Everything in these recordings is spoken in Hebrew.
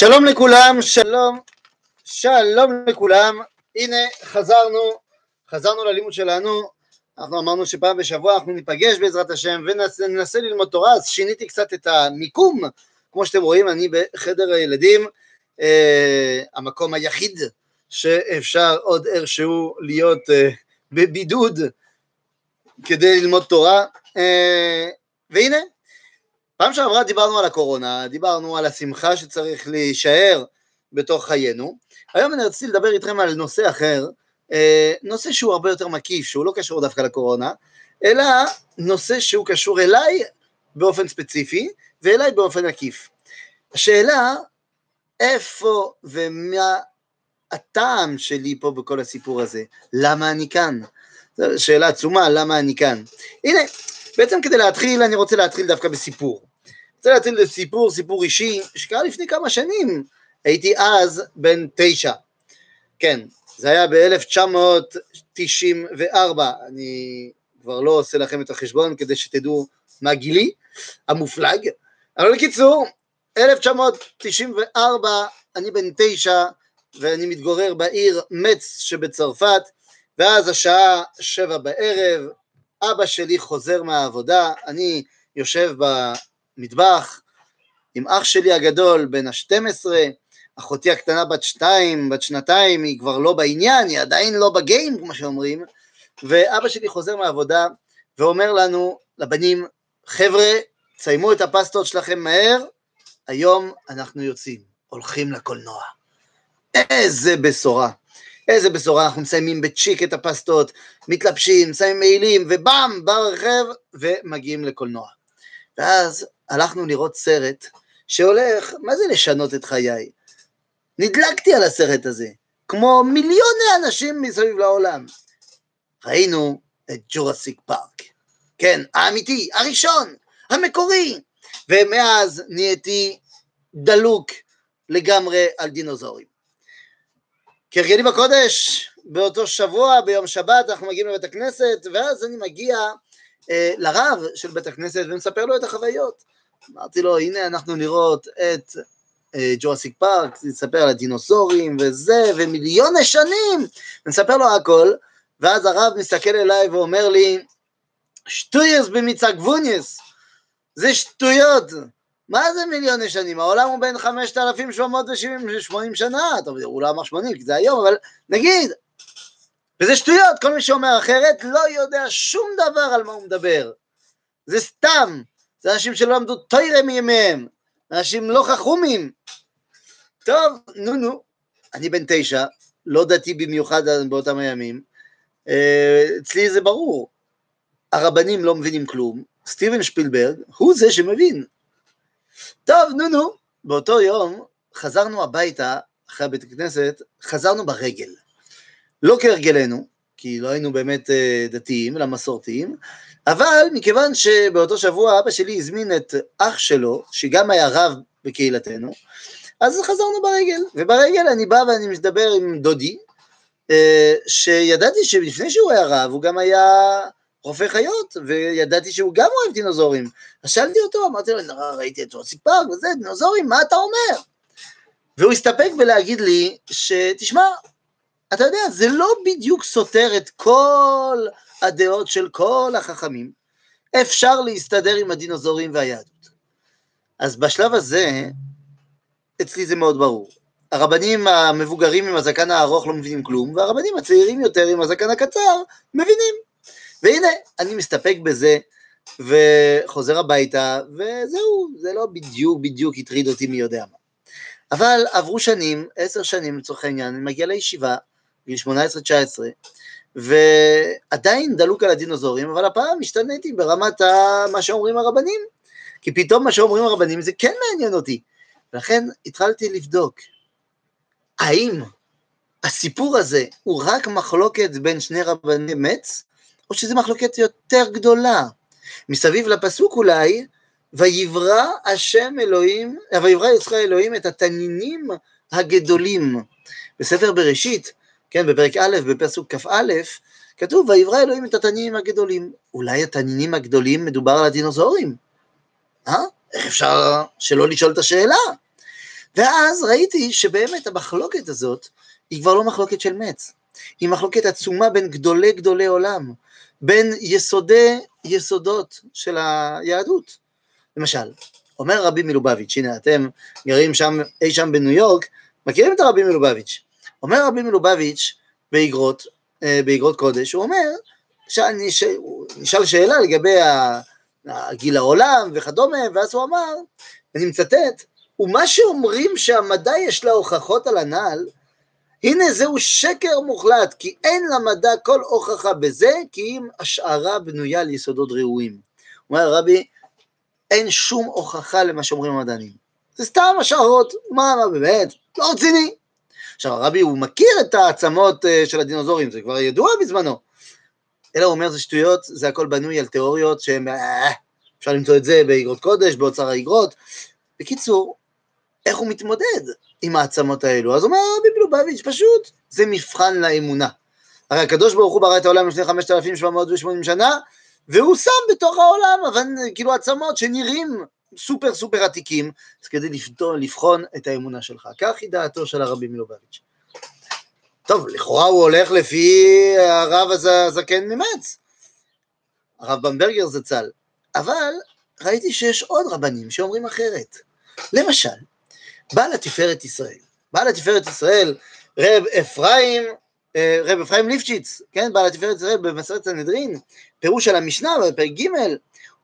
שלום לכולם, שלום, שלום לכולם, הנה חזרנו, חזרנו ללימוד שלנו, אנחנו אמרנו שפעם בשבוע אנחנו ניפגש בעזרת השם וננסה ללמוד תורה, אז שיניתי קצת את המיקום, כמו שאתם רואים אני בחדר הילדים, אה, המקום היחיד שאפשר עוד איכשהו להיות אה, בבידוד כדי ללמוד תורה, אה, והנה פעם שעברה דיברנו על הקורונה, דיברנו על השמחה שצריך להישאר בתוך חיינו. היום אני רציתי לדבר איתכם על נושא אחר, אה, נושא שהוא הרבה יותר מקיף, שהוא לא קשור דווקא לקורונה, אלא נושא שהוא קשור אליי באופן ספציפי, ואליי באופן עקיף. השאלה, איפה ומה הטעם שלי פה בכל הסיפור הזה? למה אני כאן? זו שאלה עצומה, למה אני כאן? הנה, בעצם כדי להתחיל, אני רוצה להתחיל דווקא בסיפור. רוצה להתחיל סיפור, סיפור אישי, שקרה לפני כמה שנים, הייתי אז בן תשע, כן, זה היה ב-1994, אני כבר לא עושה לכם את החשבון כדי שתדעו מה גילי המופלג, אבל בקיצור, 1994, אני בן תשע, ואני מתגורר בעיר מצ שבצרפת, ואז השעה שבע בערב, אבא שלי חוזר מהעבודה, אני יושב מטבח, עם אח שלי הגדול בן ה-12, אחותי הקטנה בת שתיים, בת שנתיים, היא כבר לא בעניין, היא עדיין לא בגיים, כמו שאומרים, ואבא שלי חוזר מהעבודה ואומר לנו, לבנים, חבר'ה, תסיימו את הפסטות שלכם מהר, היום אנחנו יוצאים, הולכים לקולנוע. איזה בשורה. איזה בשורה, אנחנו מסיימים בצ'יק את הפסטות, מתלבשים, שמים מעילים, ובאם, ברכב, ומגיעים לקולנוע. ואז הלכנו לראות סרט שהולך, מה זה לשנות את חיי? נדלקתי על הסרט הזה, כמו מיליוני אנשים מסביב לעולם. ראינו את ג'ורסיק פארק, כן, האמיתי, הראשון, המקורי, ומאז נהייתי דלוק לגמרי על דינוזאורים. כהרגלי בקודש, באותו שבוע, ביום שבת, אנחנו מגיעים לבית הכנסת, ואז אני מגיע אה, לרב של בית הכנסת ומספר לו את החוויות. אמרתי לו, הנה אנחנו נראות את אה, ג'ורסיק פארק, נספר על הדינוסורים וזה, ומיליוני שנים, נספר לו הכל, ואז הרב מסתכל אליי ואומר לי, שטויוס במיצה גבוניוס, זה שטויות, מה זה מיליוני שנים? העולם הוא בין 5,780 שנה, טוב, הוא לא אמר 80 כי זה היום, אבל נגיד, וזה שטויות, כל מי שאומר אחרת לא יודע שום דבר על מה הוא מדבר, זה סתם, זה אנשים שלא למדו תוירה מימיהם, אנשים לא חכומים. טוב, נו נו, אני בן תשע, לא דתי במיוחד באותם הימים, אה, אצלי זה ברור, הרבנים לא מבינים כלום, סטיבן שפילברג הוא זה שמבין. טוב, נו נו, באותו יום חזרנו הביתה, אחרי הבית הכנסת, חזרנו ברגל. לא כהרגלנו, כי לא היינו באמת אה, דתיים, אלא מסורתיים, אבל מכיוון שבאותו שבוע אבא שלי הזמין את אח שלו, שגם היה רב בקהילתנו, אז חזרנו ברגל, וברגל אני בא ואני מדבר עם דודי, אה, שידעתי שלפני שהוא היה רב, הוא גם היה רופא חיות, וידעתי שהוא גם אוהב דינוזורים. אז שאלתי אותו, אמרתי לו, ראיתי את רוסי פארק וזה, דינוזורים, מה אתה אומר? והוא הסתפק בלהגיד לי, שתשמע, אתה יודע, זה לא בדיוק סותר את כל הדעות של כל החכמים, אפשר להסתדר עם הדינוזורים והיהדות. אז בשלב הזה, אצלי זה מאוד ברור. הרבנים המבוגרים עם הזקן הארוך לא מבינים כלום, והרבנים הצעירים יותר עם הזקן הקצר מבינים. והנה, אני מסתפק בזה, וחוזר הביתה, וזהו, זה לא בדיוק בדיוק הטריד אותי מי יודע מה. אבל עברו שנים, עשר שנים לצורך העניין, אני מגיע לישיבה, גיל 18-19, ועדיין דלוק על הדינוזורים, אבל הפעם השתניתי ברמת מה שאומרים הרבנים, כי פתאום מה שאומרים הרבנים זה כן מעניין אותי, ולכן התחלתי לבדוק, האם הסיפור הזה הוא רק מחלוקת בין שני רבני מצ, או שזו מחלוקת יותר גדולה. מסביב לפסוק אולי, ויברא השם אלוהים, ויברא ישראל אלוהים את התנינים הגדולים. בספר בראשית כן, בפרק א', בפסוק כ"א, כתוב, ויברא אלוהים את התנינים הגדולים. אולי התנינים הגדולים מדובר על הדינוזאורים? אה? איך אפשר שלא לשאול את השאלה? ואז ראיתי שבאמת המחלוקת הזאת היא כבר לא מחלוקת של מצ, היא מחלוקת עצומה בין גדולי גדולי עולם, בין יסודי יסודות של היהדות. למשל, אומר רבי מלובביץ', הנה אתם גרים שם, אי שם בניו יורק, מכירים את הרבי מלובביץ'. אומר רבי מלובביץ' באגרות, אה, באגרות קודש, הוא אומר, שאני, נשאל שאלה לגבי גיל העולם וכדומה, ואז הוא אמר, אני מצטט, ומה שאומרים שהמדע יש לה הוכחות על הנ"ל, הנה זהו שקר מוחלט, כי אין למדע כל הוכחה בזה, כי אם השערה בנויה על יסודות ראויים. אומר רבי, אין שום הוכחה למה שאומרים המדענים. זה סתם השערות, מה, מה באמת, לא רציני. עכשיו הרבי הוא מכיר את העצמות אה, של הדינוזורים, זה כבר ידוע בזמנו. אלא הוא אומר זה שטויות, זה הכל בנוי על תיאוריות שהן, אה, אפשר למצוא את זה באגרות קודש, באוצר האגרות. בקיצור, איך הוא מתמודד עם העצמות האלו? אז אומר רבי מלובביץ', פשוט, זה מבחן לאמונה. הרי הקדוש ברוך הוא ברא את העולם לפני 5,780 שנה, והוא שם בתוך העולם, אבל כאילו עצמות שנראים סופר סופר עתיקים, אז כדי לבחון, לבחון את האמונה שלך. כך היא דעתו של הרבי מלובביץ'. טוב, לכאורה הוא הולך לפי הרב הזקן ממץ, הרב במברגר זצ"ל, אבל ראיתי שיש עוד רבנים שאומרים אחרת. למשל, בעל התפארת ישראל, בעל התפארת ישראל, רב אפרים, אה, רב אפרים ליפשיץ, כן, בעל התפארת ישראל במסרת סנהדרין, פירוש על המשנה בפרק ג',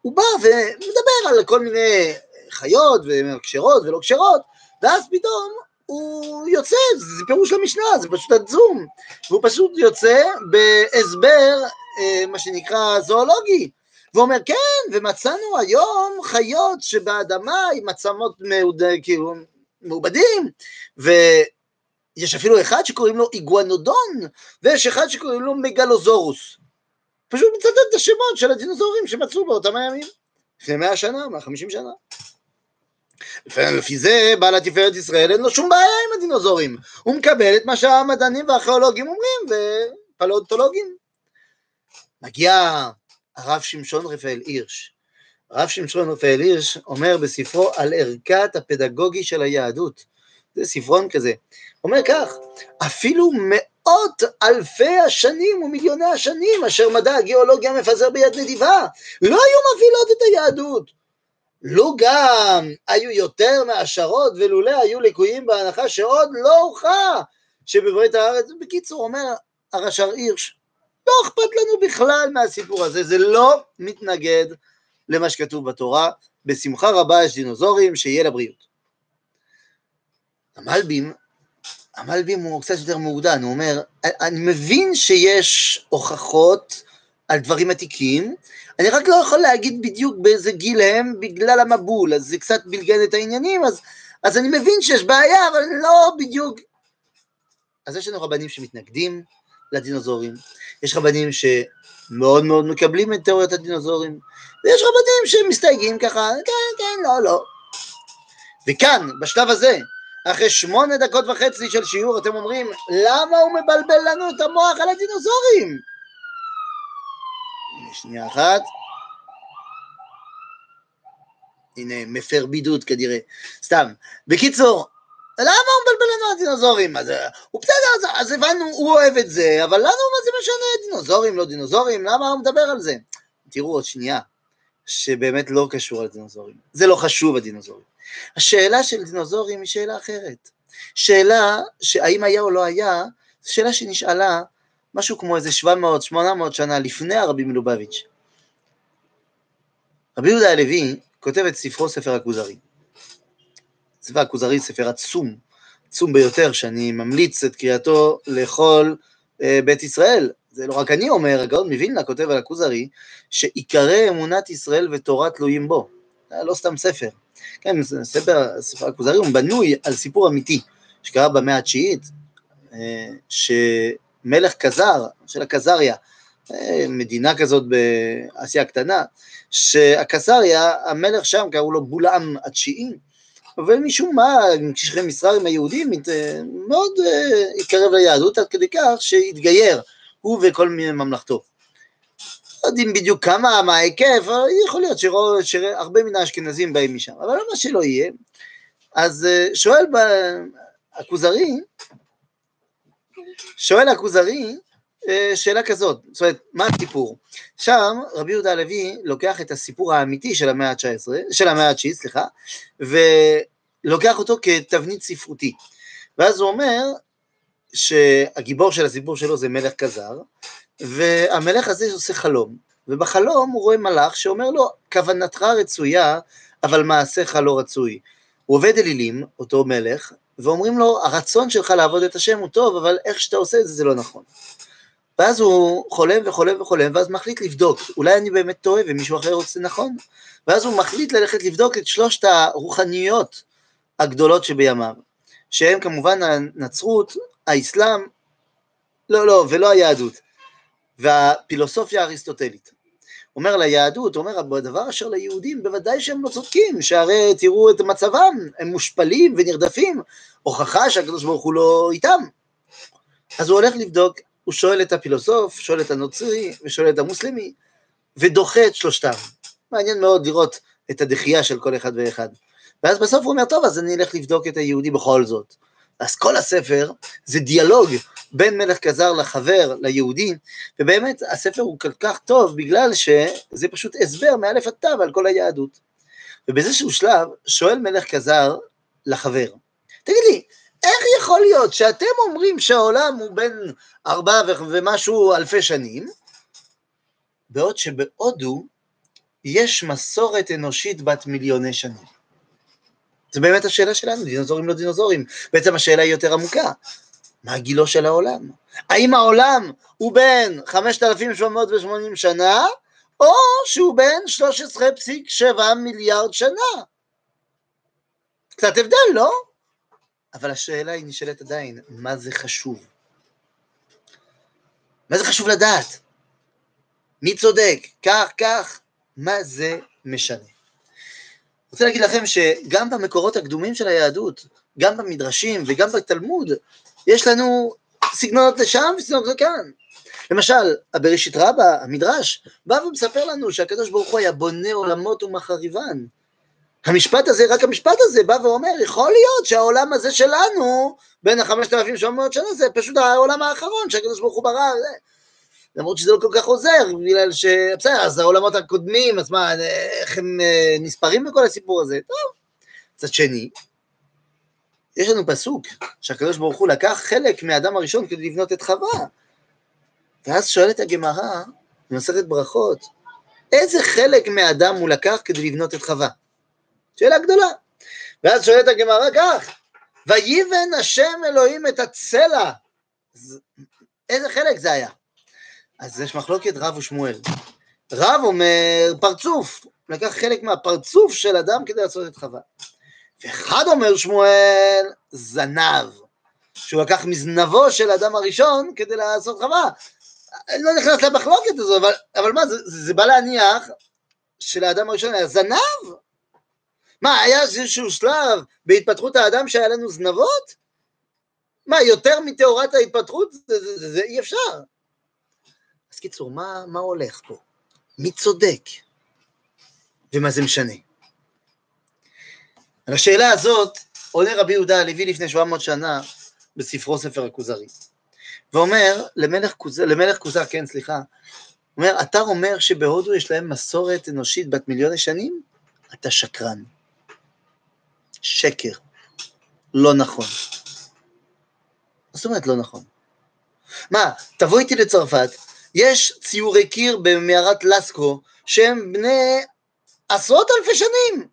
הוא בא ומדבר על כל מיני חיות וכשרות ולא כשרות, ואז פתאום הוא יוצא, זה פירוש למשנה, זה פשוט עצום, והוא פשוט יוצא בהסבר, אה, מה שנקרא זואולוגי, ואומר כן, ומצאנו היום חיות שבאדמה עם עצמות מעוד, כאילו, מעובדים, ויש אפילו אחד שקוראים לו איגואנודון, ויש אחד שקוראים לו מגלוזורוס. פשוט מצטט את השמות של הדינוזאורים שמצאו באותם הימים, לפני מאה שנה, מאה חמישים שנה. לפי זה בעל התפארת ישראל אין לו שום בעיה עם הדינוזאורים, הוא מקבל את מה שהמדענים והארכיאולוגים אומרים ופלאונטולוגים. מגיע הרב שמשון רפאל הירש. הרב שמשון רפאל הירש אומר בספרו על ערכת הפדגוגי של היהדות, זה ספרון כזה, אומר כך, אפילו מאות אלפי השנים ומיליוני השנים אשר מדע הגיאולוגיה מפזר ביד נדיבה, לא היו מבהילות את היהדות. לו גם היו יותר מהשערות ולולא היו ליקויים בהנחה שעוד לא הוכח שבברית הארץ, בקיצור אומר הרש"ר הירש, לא אכפת לנו בכלל מהסיפור הזה, זה לא מתנגד למה שכתוב בתורה, בשמחה רבה יש דינוזורים, שיהיה לבריאות. המלבים, המלבים הוא קצת יותר מעודן, הוא אומר, אני מבין שיש הוכחות על דברים עתיקים, אני רק לא יכול להגיד בדיוק באיזה גיל הם בגלל המבול, אז זה קצת בלגן את העניינים, אז, אז אני מבין שיש בעיה, אבל לא בדיוק. אז יש לנו רבנים שמתנגדים לדינוזורים, יש רבנים שמאוד מאוד מקבלים את תיאוריית הדינוזורים, ויש רבנים שמסתייגים ככה, כן, כן, לא, לא. וכאן, בשלב הזה, אחרי שמונה דקות וחצי של שיעור, אתם אומרים, למה הוא מבלבל לנו את המוח על הדינוזורים? שנייה אחת. הנה, מפר בידוד כנראה, סתם. בקיצור, למה הוא מבלבל לנו על דינוזורים? אז הוא בסדר, אז, אז הבנו, הוא אוהב את זה, אבל לנו מה זה משנה, דינוזורים, לא דינוזורים, למה הוא מדבר על זה? תראו עוד שנייה, שבאמת לא קשור לדינוזורים. זה לא חשוב הדינוזורים. השאלה של דינוזורים היא שאלה אחרת. שאלה שהאם היה או לא היה, זו שאלה שנשאלה משהו כמו איזה 700-800 שנה לפני הרבי מלובביץ'. רבי יהודה הלוי כותב את ספרו ספר הכוזרי. ספר הכוזרי ספר עצום, עצום ביותר, שאני ממליץ את קריאתו לכל אה, בית ישראל. זה לא רק אני אומר, הגאון מווילנה כותב על הכוזרי, שעיקרי אמונת ישראל ותורה תלויים בו. זה לא סתם ספר. כן, ספר, ספר הכוזרי הוא בנוי על סיפור אמיתי, שקרה במאה התשיעית, אה, ש... מלך קזר, של הקזריה, אה, מדינה כזאת באסיה הקטנה, שהקזריה, המלך שם קראו לו בולעם התשיעי, ומשום מה, מסחר עם היהודים, מאוד אה, התקרב ליהדות עד כדי כך שהתגייר, הוא וכל ממלכתו. לא יודעים בדיוק כמה, מה ההיקף, יכול להיות שהרבה מן האשכנזים באים משם, אבל מה שלא יהיה, אז אה, שואל הכוזרי, שואל הכוזרי אה, שאלה כזאת, זאת אומרת, מה הסיפור? שם רבי יהודה הלוי לוקח את הסיפור האמיתי של המאה ה-19, של המאה ה-9, סליחה, ולוקח אותו כתבנית ספרותי. ואז הוא אומר שהגיבור של הסיפור שלו זה מלך כזר, והמלך הזה עושה חלום, ובחלום הוא רואה מלאך שאומר לו, כוונתך רצויה, אבל מעשיך לא רצוי. הוא עובד אלילים, אותו מלך, ואומרים לו, הרצון שלך לעבוד את השם הוא טוב, אבל איך שאתה עושה את זה, זה לא נכון. ואז הוא חולם וחולם וחולם, ואז מחליט לבדוק, אולי אני באמת טועה ומישהו אחר עושה נכון, ואז הוא מחליט ללכת לבדוק את שלושת הרוחניות הגדולות שבימיו, שהם כמובן הנצרות, האסלאם, לא, לא, ולא היהדות, והפילוסופיה האריסטוטלית. אומר ליהדות, אומר, בדבר אשר ליהודים, בוודאי שהם לא צודקים, שהרי תראו את מצבם, הם מושפלים ונרדפים, הוכחה שהקדוש ברוך הוא לא איתם. אז הוא הולך לבדוק, הוא שואל את הפילוסוף, שואל את הנוצרי ושואל את המוסלמי, ודוחה את שלושתם. מעניין מאוד לראות את הדחייה של כל אחד ואחד. ואז בסוף הוא אומר, טוב, אז אני אלך לבדוק את היהודי בכל זאת. אז כל הספר זה דיאלוג בין מלך כזר לחבר, ליהודי, ובאמת הספר הוא כל כך טוב בגלל שזה פשוט הסבר מאלף עד תו על כל היהדות. ובאיזשהו שלב שואל מלך כזר לחבר, תגיד לי, איך יכול להיות שאתם אומרים שהעולם הוא בין ארבע ומשהו אלפי שנים, בעוד שבהודו יש מסורת אנושית בת מיליוני שנים. זו באמת השאלה שלנו, דינוזורים לא דינוזורים. בעצם השאלה היא יותר עמוקה. מה גילו של העולם? האם העולם הוא בין 5,780 שנה, או שהוא בין 13.7 מיליארד שנה? קצת הבדל, לא? אבל השאלה היא נשאלת עדיין, מה זה חשוב? מה זה חשוב לדעת? מי צודק? כך, כך, מה זה משנה? רוצה להגיד לכם שגם במקורות הקדומים של היהדות, גם במדרשים וגם בתלמוד, יש לנו סגנונות לשם וסגנונות לכאן. למשל, הבראשית רבה, המדרש, בא ומספר לנו שהקדוש ברוך הוא היה בונה עולמות ומחריבן. המשפט הזה, רק המשפט הזה בא ואומר, יכול להיות שהעולם הזה שלנו, בין החמשת אלפים מאות שנה, זה פשוט העולם האחרון שהקדוש ברוך הוא ברא, למרות שזה לא כל כך עוזר, בגלל ש... בסדר, אז העולמות הקודמים, אז מה, איך הם אה, נספרים בכל הסיפור הזה? טוב. מצד שני, יש לנו פסוק שהקדוש ברוך הוא לקח חלק מהאדם הראשון כדי לבנות את חווה. ואז שואלת הגמרא, במסכת ברכות, איזה חלק מהאדם הוא לקח כדי לבנות את חווה? שאלה גדולה. ואז שואלת הגמרא כך, ויבן השם אלוהים את הצלע. איזה חלק זה היה? אז יש מחלוקת רב ושמואל. רב אומר פרצוף, לקח חלק מהפרצוף של אדם כדי לעשות את חווה. ואחד אומר שמואל, זנב, שהוא לקח מזנבו של אדם הראשון כדי לעשות חווה. אני לא נכנס למחלוקת הזו, אבל, אבל מה, זה, זה בא להניח שלאדם הראשון היה זנב? מה, היה איזשהו שלב בהתפתחות האדם שהיה לנו זנבות? מה, יותר מתאורת ההתפתחות? זה, זה, זה, זה אי אפשר. אז קיצור, מה, מה הולך פה? מי צודק? ומה זה משנה? על השאלה הזאת עונה רבי יהודה הלוי לפני 700 שנה בספרו ספר הכוזרי, ואומר למלך כוזר, למלך כוזר, כן, סליחה, אומר, אתה אומר שבהודו יש להם מסורת אנושית בת מיליוני שנים? אתה שקרן. שקר. לא נכון. מה זאת אומרת לא נכון? מה, תבוא איתי לצרפת, יש ציורי קיר במערת לסקו שהם בני עשרות אלפי שנים.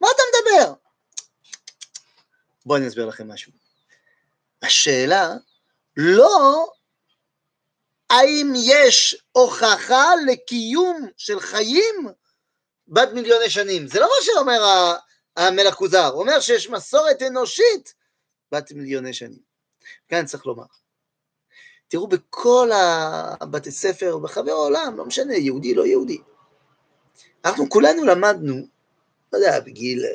מה אתה מדבר? בואו אני אסביר לכם משהו. השאלה לא האם יש הוכחה לקיום של חיים בת מיליוני שנים. זה לא מה שאומר המלך כוזר, הוא אומר שיש מסורת אנושית בת מיליוני שנים. כאן צריך לומר. תראו בכל הבתי ספר ברחבי העולם, לא משנה, יהודי, לא יהודי. אנחנו כולנו למדנו לא יודע, בגיל, אה,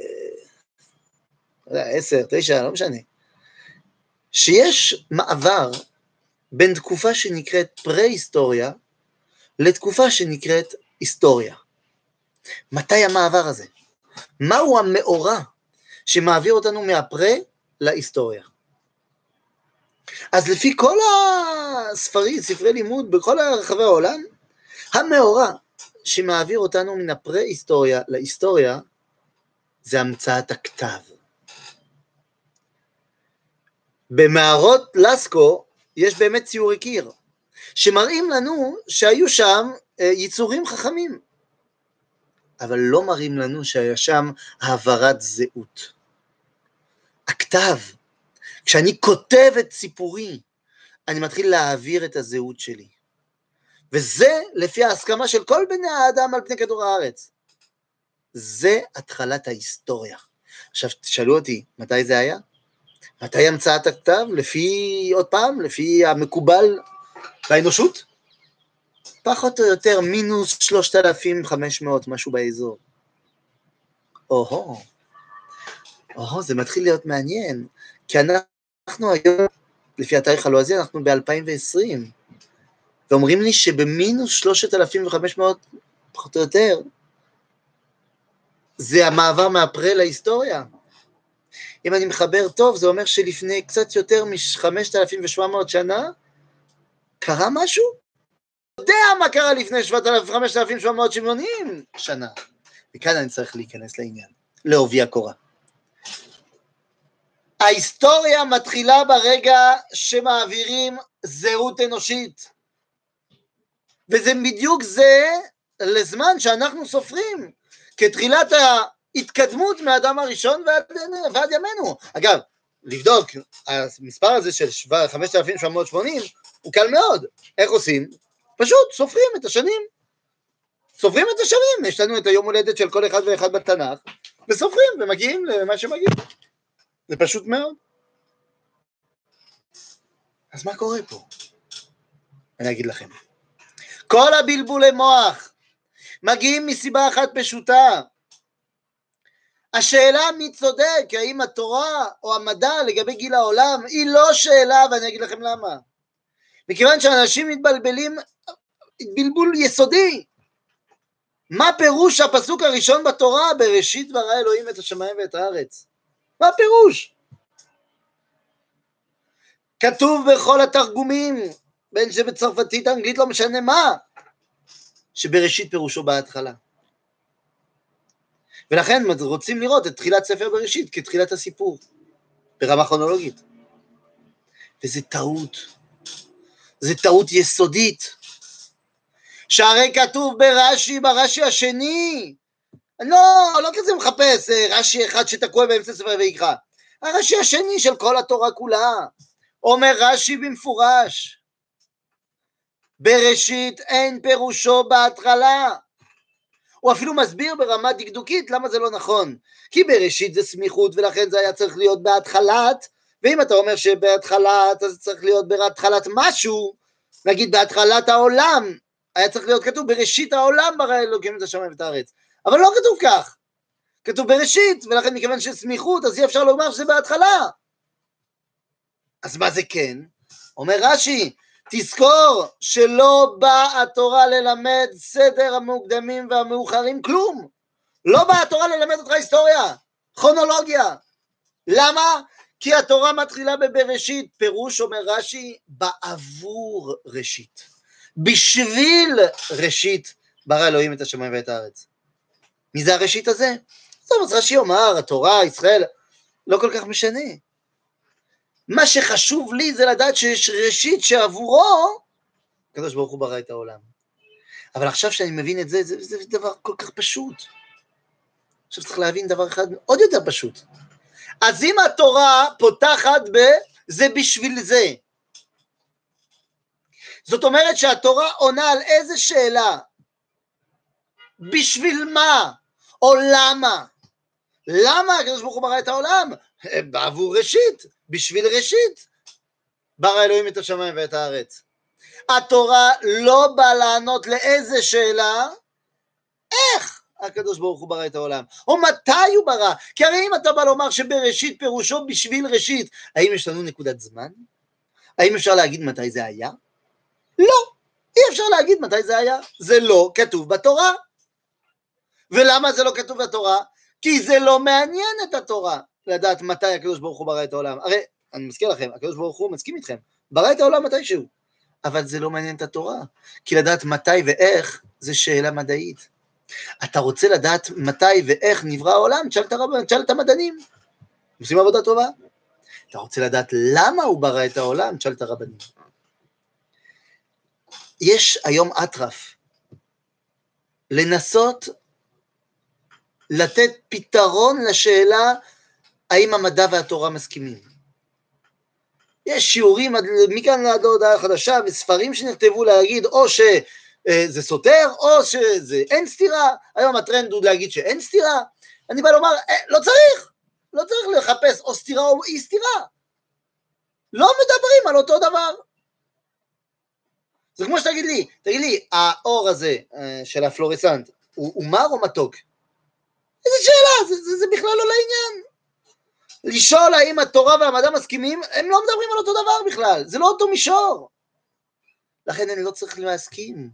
לא יודע, עשר, תשע, לא משנה, שיש מעבר בין תקופה שנקראת פרה-היסטוריה לתקופה שנקראת היסטוריה. מתי המעבר הזה? מהו המאורע שמעביר אותנו מהפרה להיסטוריה. אז לפי כל הספרים, ספרי לימוד בכל רחבי העולם, המאורע שמעביר אותנו מן הפרה-היסטוריה להיסטוריה זה המצאת הכתב. במערות לסקו יש באמת ציורי קיר, שמראים לנו שהיו שם אה, יצורים חכמים, אבל לא מראים לנו שהיה שם העברת זהות. הכתב, כשאני כותב את סיפורי, אני מתחיל להעביר את הזהות שלי. וזה לפי ההסכמה של כל בני האדם על פני כדור הארץ. זה התחלת ההיסטוריה. עכשיו תשאלו אותי, מתי זה היה? מתי המצאת הכתב? לפי, עוד פעם, לפי המקובל באנושות? פחות או יותר מינוס 3,500, משהו באזור. או-הו, או-הו, זה מתחיל להיות מעניין, כי אנחנו היום, לפי התאריך הלועזי, אנחנו ב-2020, ואומרים לי שבמינוס 3,500, פחות או יותר, זה המעבר מהפרה להיסטוריה. אם אני מחבר טוב, זה אומר שלפני קצת יותר מ-5,700 שנה, קרה משהו? יודע מה קרה לפני 5,780 שנה. וכאן אני צריך להיכנס לעניין, לעובי הקורה. ההיסטוריה מתחילה ברגע שמעבירים זהות אנושית. וזה בדיוק זה לזמן שאנחנו סופרים, כתחילת ההתקדמות מהאדם הראשון ועד, ועד ימינו. אגב, לבדוק, המספר הזה של 5,780 הוא קל מאוד. איך עושים? פשוט סופרים את השנים. סופרים את השנים, יש לנו את היום הולדת של כל אחד ואחד בתנ"ך, וסופרים ומגיעים למה שמגיעים. זה פשוט מאוד. אז מה קורה פה? אני אגיד לכם. כל הבלבולי מוח מגיעים מסיבה אחת פשוטה. השאלה מי צודק, האם התורה או המדע לגבי גיל העולם, היא לא שאלה, ואני אגיד לכם למה. מכיוון שאנשים מתבלבלים בלבול יסודי. מה פירוש הפסוק הראשון בתורה, בראשית ברא אלוהים את השמיים ואת הארץ? מה הפירוש? כתוב בכל התרגומים, בין שזה בצרפתית, אנגלית, לא משנה מה, שבראשית פירושו בהתחלה. ולכן רוצים לראות את תחילת ספר בראשית כתחילת הסיפור, ברמה כרונולוגית. וזה טעות. זה טעות יסודית. שהרי כתוב ברש"י, ברש"י השני, לא, לא כזה מחפש אה, רש"י אחד שתקוע באמצע ספר ויקרא, הרש"י השני של כל התורה כולה, אומר רש"י במפורש, בראשית אין פירושו בהתחלה. הוא אפילו מסביר ברמה דקדוקית למה זה לא נכון. כי בראשית זה סמיכות ולכן זה היה צריך להיות בהתחלת, ואם אתה אומר שבהתחלת אז צריך להיות בהתחלת משהו, נגיד בהתחלת העולם, היה צריך להיות כתוב בראשית העולם ברא אלוקים את השמיים ואת הארץ. אבל לא כתוב כך. כתוב בראשית, ולכן מכיוון שסמיכות, אז אי אפשר לומר שזה בהתחלה. אז מה זה כן? אומר רש"י, תזכור שלא באה התורה ללמד סדר המוקדמים והמאוחרים כלום. לא באה התורה ללמד אותך היסטוריה, כרונולוגיה. למה? כי התורה מתחילה בבראשית, פירוש אומר רש"י, בעבור ראשית. בשביל ראשית ברא אלוהים את השמיים ואת הארץ. מי זה הראשית הזה? טוב, אז רש"י אומר, התורה, ישראל, לא כל כך משנה. מה שחשוב לי זה לדעת שיש ראשית שעבורו, הקדוש ברוך הוא ברא את העולם. אבל עכשיו שאני מבין את זה, זה, זה דבר כל כך פשוט. עכשיו צריך להבין דבר אחד עוד יותר פשוט. אז אם התורה פותחת ב... זה בשביל זה. זאת אומרת שהתורה עונה על איזה שאלה? בשביל מה? או למה? למה הקדוש ברוך הוא ברא את העולם? בעבור ראשית, בשביל ראשית. ברא אלוהים את השמיים ואת הארץ. התורה לא באה לענות לאיזה שאלה, איך הקדוש ברוך הוא ברא את העולם, או מתי הוא ברא, כי הרי אם אתה בא לומר שבראשית פירושו בשביל ראשית, האם יש לנו נקודת זמן? האם אפשר להגיד מתי זה היה? לא, אי אפשר להגיד מתי זה היה, זה לא כתוב בתורה. ולמה זה לא כתוב בתורה? כי זה לא מעניין את התורה. לדעת מתי הקדוש ברוך הוא ברא את העולם. הרי, אני מזכיר לכם, הקדוש ברוך הוא מסכים איתכם, ברא את העולם מתישהו. אבל זה לא מעניין את התורה, כי לדעת מתי ואיך זה שאלה מדעית. אתה רוצה לדעת מתי ואיך נברא העולם, תשאל את, הרב, תשאל את המדענים, עושים עבודה טובה. אתה רוצה לדעת למה הוא ברא את העולם, תשאל את הרבנים. יש היום אטרף לנסות לתת פתרון לשאלה האם המדע והתורה מסכימים. יש שיעורים מכאן עד להודעה חדשה וספרים שנכתבו להגיד או שזה סותר או שזה אין סתירה, היום הטרנד הוא להגיד שאין סתירה, אני בא לומר אה, לא צריך, לא צריך לחפש או סתירה או אי סתירה, לא מדברים על אותו דבר. זה כמו שתגיד לי, תגיד לי, האור הזה אה, של הפלורסנט הוא, הוא מר או מתוק? איזה שאלה, זה, זה, זה בכלל לא לעניין. לשאול האם התורה והמדע מסכימים, הם לא מדברים על אותו דבר בכלל, זה לא אותו מישור. לכן אני לא צריך להסכים.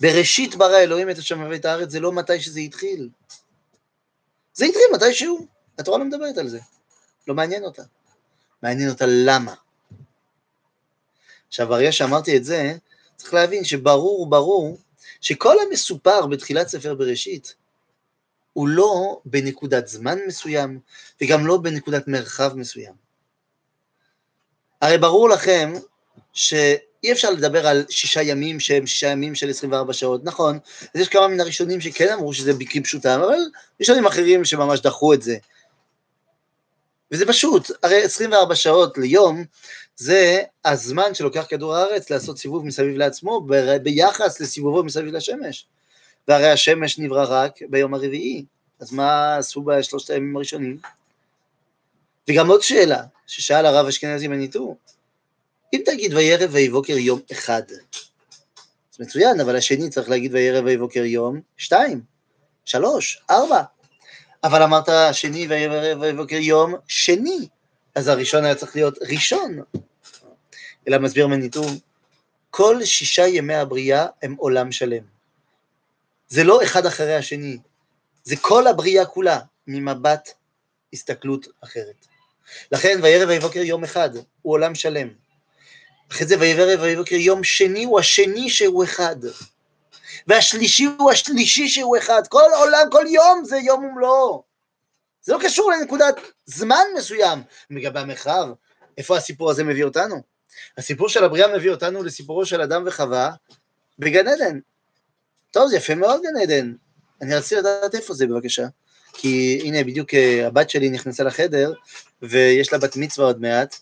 בראשית ברא אלוהים את השם ואת הארץ, זה לא מתי שזה התחיל. זה התחיל מתי שהוא. התורה לא מדברת על זה. לא מעניין אותה. מעניין אותה למה. עכשיו, ברגע שאמרתי את זה, צריך להבין שברור, ברור, שכל המסופר בתחילת ספר בראשית, הוא לא בנקודת זמן מסוים, וגם לא בנקודת מרחב מסוים. הרי ברור לכם שאי אפשר לדבר על שישה ימים שהם שישה ימים של 24 שעות, נכון, אז יש כמה מן הראשונים שכן אמרו שזה בקרים פשוטם, אבל ראשונים אחרים שממש דחו את זה. וזה פשוט, הרי 24 שעות ליום זה הזמן שלוקח כדור הארץ לעשות סיבוב מסביב לעצמו ביחס לסיבובו מסביב לשמש. והרי השמש נברא רק ביום הרביעי, אז מה עשו בשלושת הימים הראשונים? וגם עוד שאלה, ששאל הרב אשכנזי מניטור, אם תגיד וירא ויבוקר יום אחד, זה מצוין, אבל השני צריך להגיד וירא ויבוקר יום שתיים, שלוש, ארבע. אבל אמרת שני וירא ויבוקר יום שני, אז הראשון היה צריך להיות ראשון. אלא מסביר מניטור, כל שישה ימי הבריאה הם עולם שלם. זה לא אחד אחרי השני, זה כל הבריאה כולה, ממבט הסתכלות אחרת. לכן וירא ויבוקר יום אחד, הוא עולם שלם. אחרי זה וירא ויבוקר יום שני הוא השני שהוא אחד. והשלישי הוא השלישי שהוא אחד. כל עולם, כל יום זה יום ומלואו. זה לא קשור לנקודת זמן מסוים. לגבי המרחב, איפה הסיפור הזה מביא אותנו? הסיפור של הבריאה מביא אותנו לסיפורו של אדם וחווה בגן עדן. טוב, זה יפה מאוד גן עדן. אני רציתי לדעת איפה זה בבקשה. כי הנה בדיוק אה, הבת שלי נכנסה לחדר ויש לה בת מצווה עוד מעט.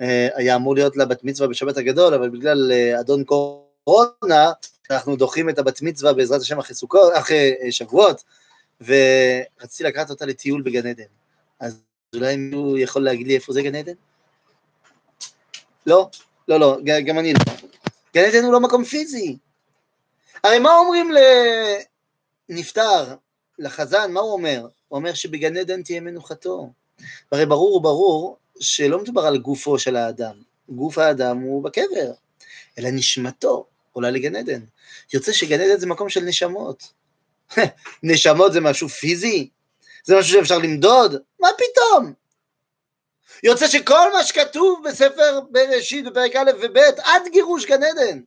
אה, היה אמור להיות לה בת מצווה בשבת הגדול, אבל בגלל אה, אדון קורונה, אנחנו דוחים את הבת מצווה בעזרת השם אחרי, סוכות, אחרי שבועות, ורציתי לקחת אותה לטיול בגן עדן. אז אולי מישהו יכול להגיד לי איפה זה גן עדן? לא, לא, לא, גם אני לא. גן עדן הוא לא מקום פיזי. הרי מה אומרים לנפטר, לחזן, מה הוא אומר? הוא אומר שבגן עדן תהיה מנוחתו. הרי ברור וברור שלא מדובר על גופו של האדם, גוף האדם הוא בקבר, אלא נשמתו עולה לגן עדן. יוצא שגן עדן זה מקום של נשמות. נשמות זה משהו פיזי? זה משהו שאפשר למדוד? מה פתאום? יוצא שכל מה שכתוב בספר בראשית בפרק א' וב' עד גירוש גן עדן,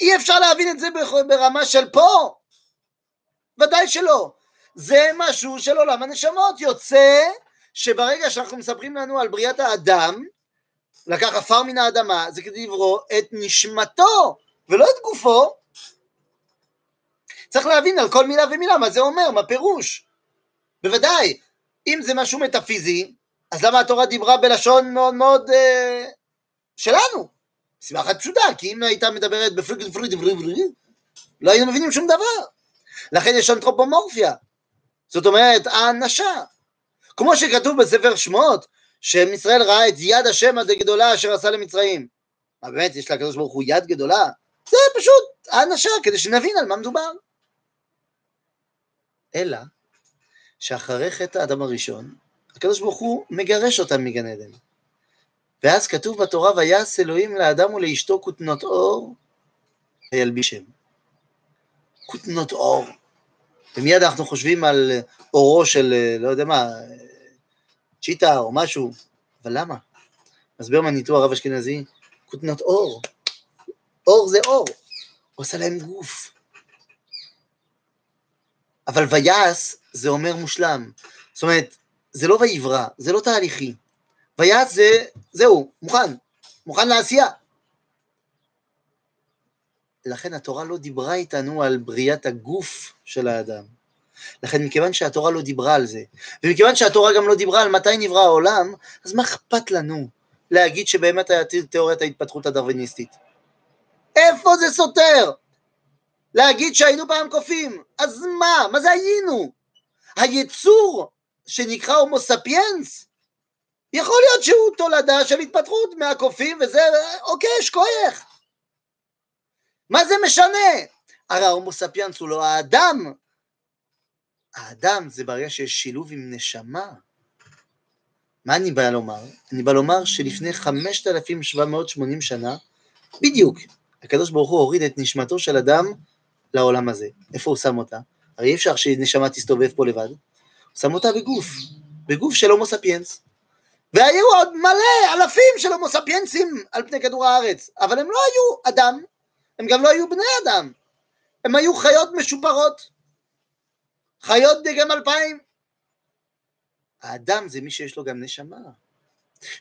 אי אפשר להבין את זה ברמה של פה, ודאי שלא. זה משהו של עולם הנשמות, יוצא שברגע שאנחנו מספרים לנו על בריאת האדם, לקח עפר מן האדמה, זה כדי לברוא את נשמתו ולא את גופו. צריך להבין על כל מילה ומילה מה זה אומר, מה פירוש. בוודאי, אם זה משהו מטאפיזי, אז למה התורה דיברה בלשון מאוד מאוד אה, שלנו? סיבה אחת פשוטה, כי אם הייתה מדברת בפריד פריד לא היינו מבינים שום דבר. לכן יש אנתרופומורפיה. זאת אומרת, האנשה. כמו שכתוב בספר שמות, שעם ישראל ראה את יד השם הגדולה אשר עשה למצרים. מה באמת, יש לקדוש ברוך הוא יד גדולה? זה פשוט האנשה, כדי שנבין על מה מדובר. אלא, שאחרי חטא האדם הראשון, הקדוש ברוך הוא מגרש אותם מגן עדן. ואז כתוב בתורה, ויעש אלוהים לאדם ולאשתו כותנות אור, וילבישם. כותנות אור. ומיד אנחנו חושבים על אורו של, לא יודע מה, צ'יטה או משהו, אבל למה? מסביר מניטו הרב אשכנזי, כותנות אור. אור זה אור, עושה להם גוף. אבל ויעש זה אומר מושלם. זאת אומרת, זה לא ויברא, זה לא תהליכי. ויעש זה, זהו, מוכן, מוכן לעשייה. לכן התורה לא דיברה איתנו על בריאת הגוף של האדם. לכן מכיוון שהתורה לא דיברה על זה, ומכיוון שהתורה גם לא דיברה על מתי נברא העולם, אז מה אכפת לנו להגיד שבאמת היה תיאוריית ההתפתחות הדרוויניסטית? איפה זה סותר? להגיד שהיינו פעם קופים, אז מה? מה זה היינו? היצור שנקרא הומו ספיאנס, יכול להיות שהוא תולדה של התפתחות מהקופים וזה, אוקיי, שכוייך. מה זה משנה? הרי ההומו ספיאנס הוא לא האדם. האדם זה ברגע שיש שילוב עם נשמה. מה אני בא לומר? אני בא לומר שלפני 5,780 שנה, בדיוק, הקדוש ברוך הוא הוריד את נשמתו של אדם לעולם הזה. איפה הוא שם אותה? הרי אי אפשר שנשמה תסתובב פה לבד. הוא שם אותה בגוף, בגוף של הומו ספיאנס. והיו עוד מלא אלפים של הומו ספיאנסים על פני כדור הארץ, אבל הם לא היו אדם, הם גם לא היו בני אדם, הם היו חיות משופרות, חיות דגם אלפיים. האדם זה מי שיש לו גם נשמה.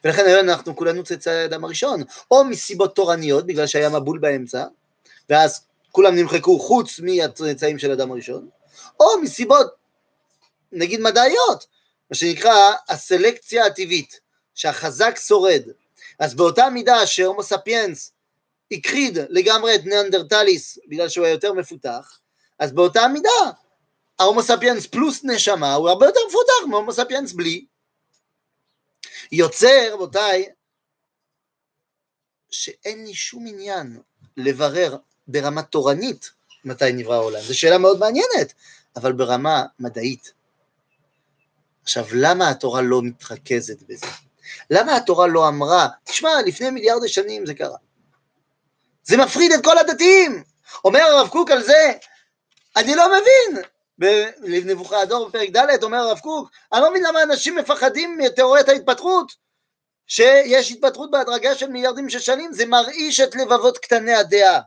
ולכן היום אנחנו כולנו צאצאי האדם הראשון, או מסיבות תורניות, בגלל שהיה מבול באמצע, ואז כולם נמחקו חוץ מהצאצאים של האדם הראשון, או מסיבות, נגיד מדעיות, מה שנקרא הסלקציה הטבעית, שהחזק שורד. אז באותה מידה שהומו ספיאנס הכחיד לגמרי את ניאנדרטליס בגלל שהוא היה יותר מפותח, אז באותה מידה ההומו ספיאנס פלוס נשמה הוא הרבה יותר מפותח מהומו ספיאנס בלי. יוצא, רבותיי, שאין לי שום עניין לברר ברמה תורנית מתי נברא העולם. זו שאלה מאוד מעניינת, אבל ברמה מדעית. עכשיו, למה התורה לא מתרכזת בזה? למה התורה לא אמרה, תשמע, לפני מיליארדי שנים זה קרה. זה מפריד את כל הדתיים. אומר הרב קוק על זה, אני לא מבין. בנבוכדור בפרק ד' אומר הרב קוק, אני לא מבין למה אנשים מפחדים מתיאוריית ההתפתחות, שיש התפתחות בהדרגה של מיליארדים של שנים, זה מרעיש את לבבות קטני הדעה.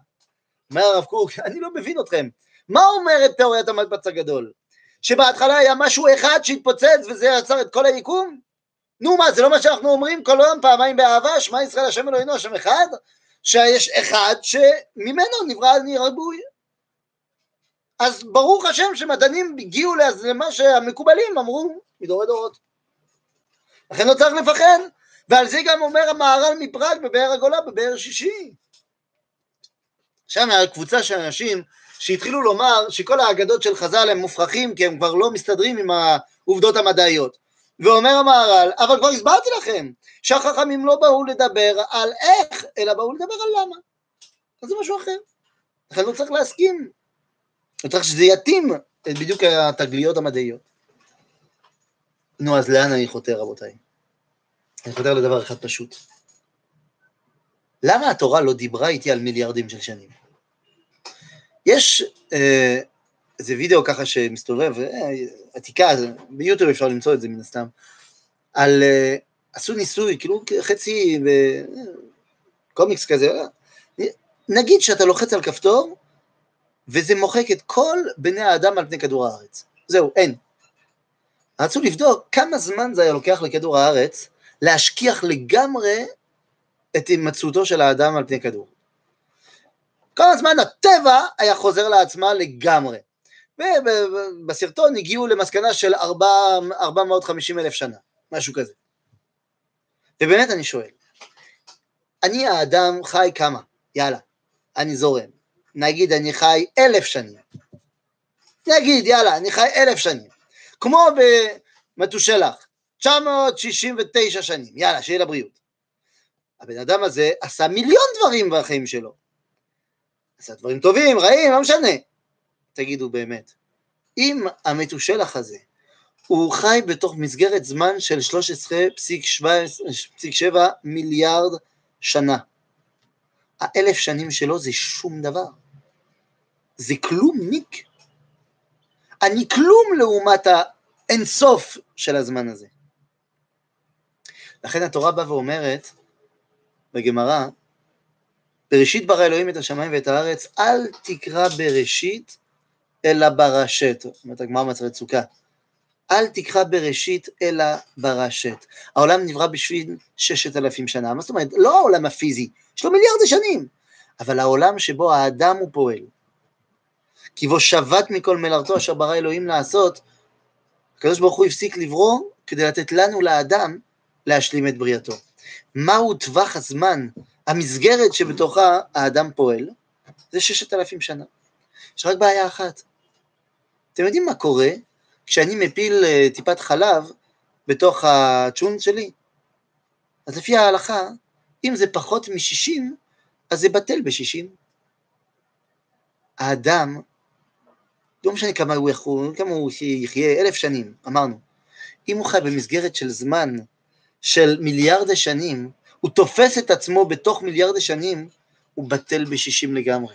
אומר הרב קוק, אני לא מבין אתכם. מה אומרת תיאוריית המקבץ הגדול? שבהתחלה היה משהו אחד שהתפוצץ וזה יצר את כל היקום? נו מה, זה לא מה שאנחנו אומרים כל היום פעמיים באהבה, שמע ישראל השם אלוהינו השם אחד? שיש אחד שממנו נברא ריבוי. אז ברוך השם שמדענים הגיעו למה שהמקובלים אמרו מדורי דורות. לכן לא צריך לפחד, ועל זה גם אומר המהר"ל מפראג בבאר הגולה בבאר שישי. שם היה קבוצה של אנשים שהתחילו לומר שכל האגדות של חז"ל הם מופרכים כי הם כבר לא מסתדרים עם העובדות המדעיות. ואומר המהר"ל, אבל כבר הסברתי לכם שהחכמים לא באו לדבר על איך, אלא באו לדבר על למה. אז זה משהו אחר. לכן לא צריך להסכים. לא צריך שזה יתאים את בדיוק התגליות המדעיות. נו, אז לאן אני חותר, רבותיי? אני חותר לדבר אחד פשוט. למה התורה לא דיברה איתי על מיליארדים של שנים? יש אה, איזה וידאו ככה שמסתובב, אה, עתיקה, ביוטיוב אפשר למצוא את זה מן הסתם, על, אה, עשו ניסוי, כאילו חצי קומיקס כזה, נגיד שאתה לוחץ על כפתור, וזה מוחק את כל בני האדם על פני כדור הארץ. זהו, אין. רצו לבדוק כמה זמן זה היה לוקח לכדור הארץ להשכיח לגמרי את הימצאותו של האדם על פני כדור. כמה זמן הטבע היה חוזר לעצמה לגמרי. ובסרטון הגיעו למסקנה של 4, 450 אלף שנה, משהו כזה. ובאמת אני שואל, אני האדם חי כמה? יאללה, אני זורם. נגיד אני חי אלף שנים. נגיד, יאללה, אני חי אלף שנים. כמו במתושלח, 969 שנים, יאללה, שיהיה לבריאות. הבן אדם הזה עשה מיליון דברים בחיים שלו. עשה דברים טובים, רעים, לא משנה. תגידו באמת, אם המתושלח הזה, הוא חי בתוך מסגרת זמן של 13.7 מיליארד שנה, האלף שנים שלו זה שום דבר. זה כלום ניק. אני כלום לעומת האינסוף של הזמן הזה. לכן התורה באה ואומרת בגמרא, בראשית ברא אלוהים את השמיים ואת הארץ, אל תקרא בראשית אלא ברשת, אומרת הגמרא מצוות סוכה. אל תקרא בראשית אלא ברשת. העולם נברא בשביל ששת אלפים שנה, מה זאת אומרת? לא העולם הפיזי, יש לו מיליארדי שנים, אבל העולם שבו האדם הוא פועל. כי בו שבת מכל מלארתו אשר ברא אלוהים לעשות, הקדוש ברוך הוא הפסיק לברוא כדי לתת לנו, לאדם, להשלים את בריאתו. מהו טווח הזמן, המסגרת שבתוכה האדם פועל? זה ששת אלפים שנה. יש רק בעיה אחת. אתם יודעים מה קורה כשאני מפיל אה, טיפת חלב בתוך הצ'ון שלי? אז לפי ההלכה, אם זה פחות מ-60, אז זה בטל ב-60. האדם, לא משנה כמה הוא, יכול, כמה הוא יחיה, אלף שנים, אמרנו, אם הוא חי במסגרת של זמן של מיליארדי שנים, הוא תופס את עצמו בתוך מיליארדי שנים, הוא בטל ב-60 לגמרי.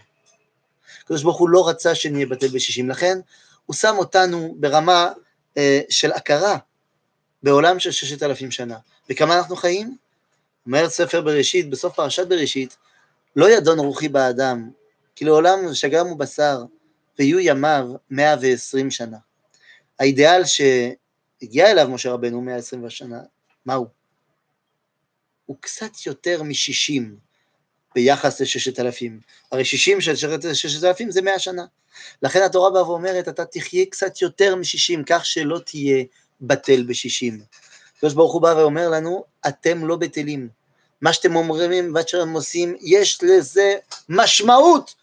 הקדוש ברוך הוא לא רצה שנהיה בטל ב-60, לכן הוא שם אותנו ברמה אה, של הכרה בעולם של ששת אלפים שנה. וכמה אנחנו חיים? אומר ספר בראשית, בסוף פרשת בראשית, לא ידון רוחי באדם, כי לעולם שגם הוא בשר, ויהיו ימיו מאה ועשרים שנה. האידיאל שהגיע אליו משה רבנו מאה עשרים שנה, מהו? הוא קצת יותר משישים ביחס לששת אלפים. הרי שישים של ששת אלפים זה מאה שנה. לכן התורה באה ואומרת, אתה תחיה קצת יותר משישים, כך שלא תהיה בטל בשישים. הקדוש ברוך הוא בא ואומר לנו, אתם לא בטלים. מה שאתם אומרים ומה שאתם עושים, יש לזה משמעות.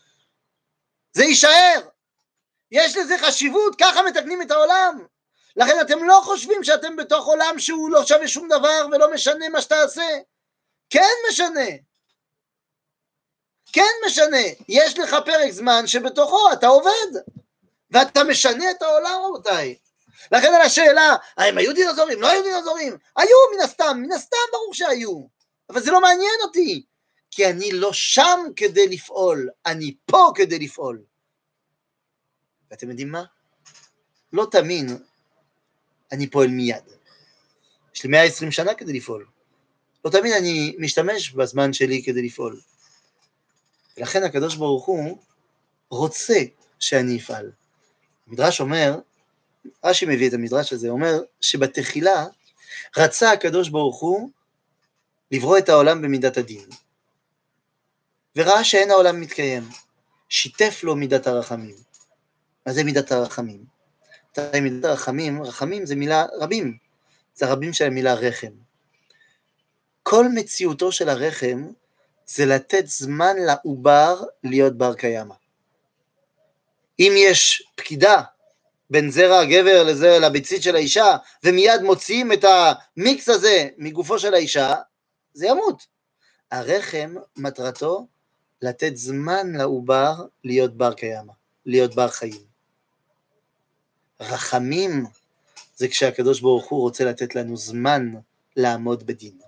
זה יישאר. יש לזה חשיבות, ככה מתקנים את העולם. לכן אתם לא חושבים שאתם בתוך עולם שהוא לא שווה שום דבר ולא משנה מה שתעשה. כן משנה. כן משנה. יש לך פרק זמן שבתוכו אתה עובד, ואתה משנה את העולם, רבותיי. לכן על השאלה, האם היו דינוזורים? לא היו דינוזורים? היו מן הסתם, מן הסתם ברור שהיו. אבל זה לא מעניין אותי, כי אני לא שם כדי לפעול, אני פה כדי לפעול. ואתם יודעים מה? לא תאמין, אני פועל מיד. יש לי 120 שנה כדי לפעול. לא תאמין, אני משתמש בזמן שלי כדי לפעול. ולכן הקדוש ברוך הוא רוצה שאני אפעל. המדרש אומר, רש"י מביא את המדרש הזה, אומר שבתחילה רצה הקדוש ברוך הוא לברוא את העולם במידת הדין, וראה שאין העולם מתקיים, שיתף לו מידת הרחמים. מה זה מידת הרחמים? מידת הרחמים, רחמים זה מילה רבים, זה רבים של המילה רחם. כל מציאותו של הרחם זה לתת זמן לעובר להיות בר קיימא. אם יש פקידה בין זרע הגבר לזה, לביצית של האישה, ומיד מוציאים את המיקס הזה מגופו של האישה, זה ימות. הרחם, מטרתו לתת זמן לעובר להיות בר קיימא, להיות בר חיים. רחמים זה כשהקדוש ברוך הוא רוצה לתת לנו זמן לעמוד בדין.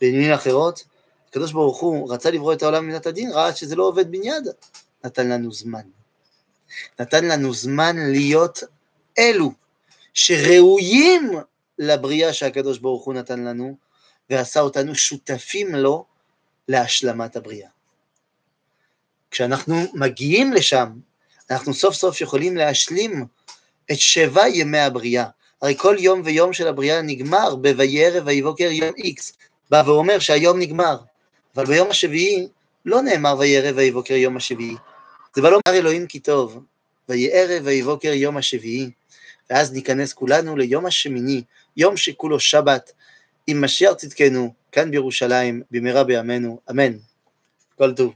במילים אחרות, הקדוש ברוך הוא רצה לברוא את העולם ממידת הדין, ראה שזה לא עובד בניד, נתן לנו זמן. נתן לנו זמן להיות אלו שראויים לבריאה שהקדוש ברוך הוא נתן לנו, ועשה אותנו שותפים לו להשלמת הבריאה. כשאנחנו מגיעים לשם, אנחנו סוף סוף יכולים להשלים את שבע ימי הבריאה. הרי כל יום ויום של הבריאה נגמר ב"וירא ויבוקר יום איקס", בא ואומר שהיום נגמר. אבל ביום השביעי לא נאמר וירא ויבוקר יום השביעי. זה בא לומר אלוהים כי טוב, ויערב ויבוקר יום השביעי, ואז ניכנס כולנו ליום השמיני, יום שכולו שבת, עם משיח צדקנו, כאן בירושלים, במהרה בימינו, אמן. כל טוב.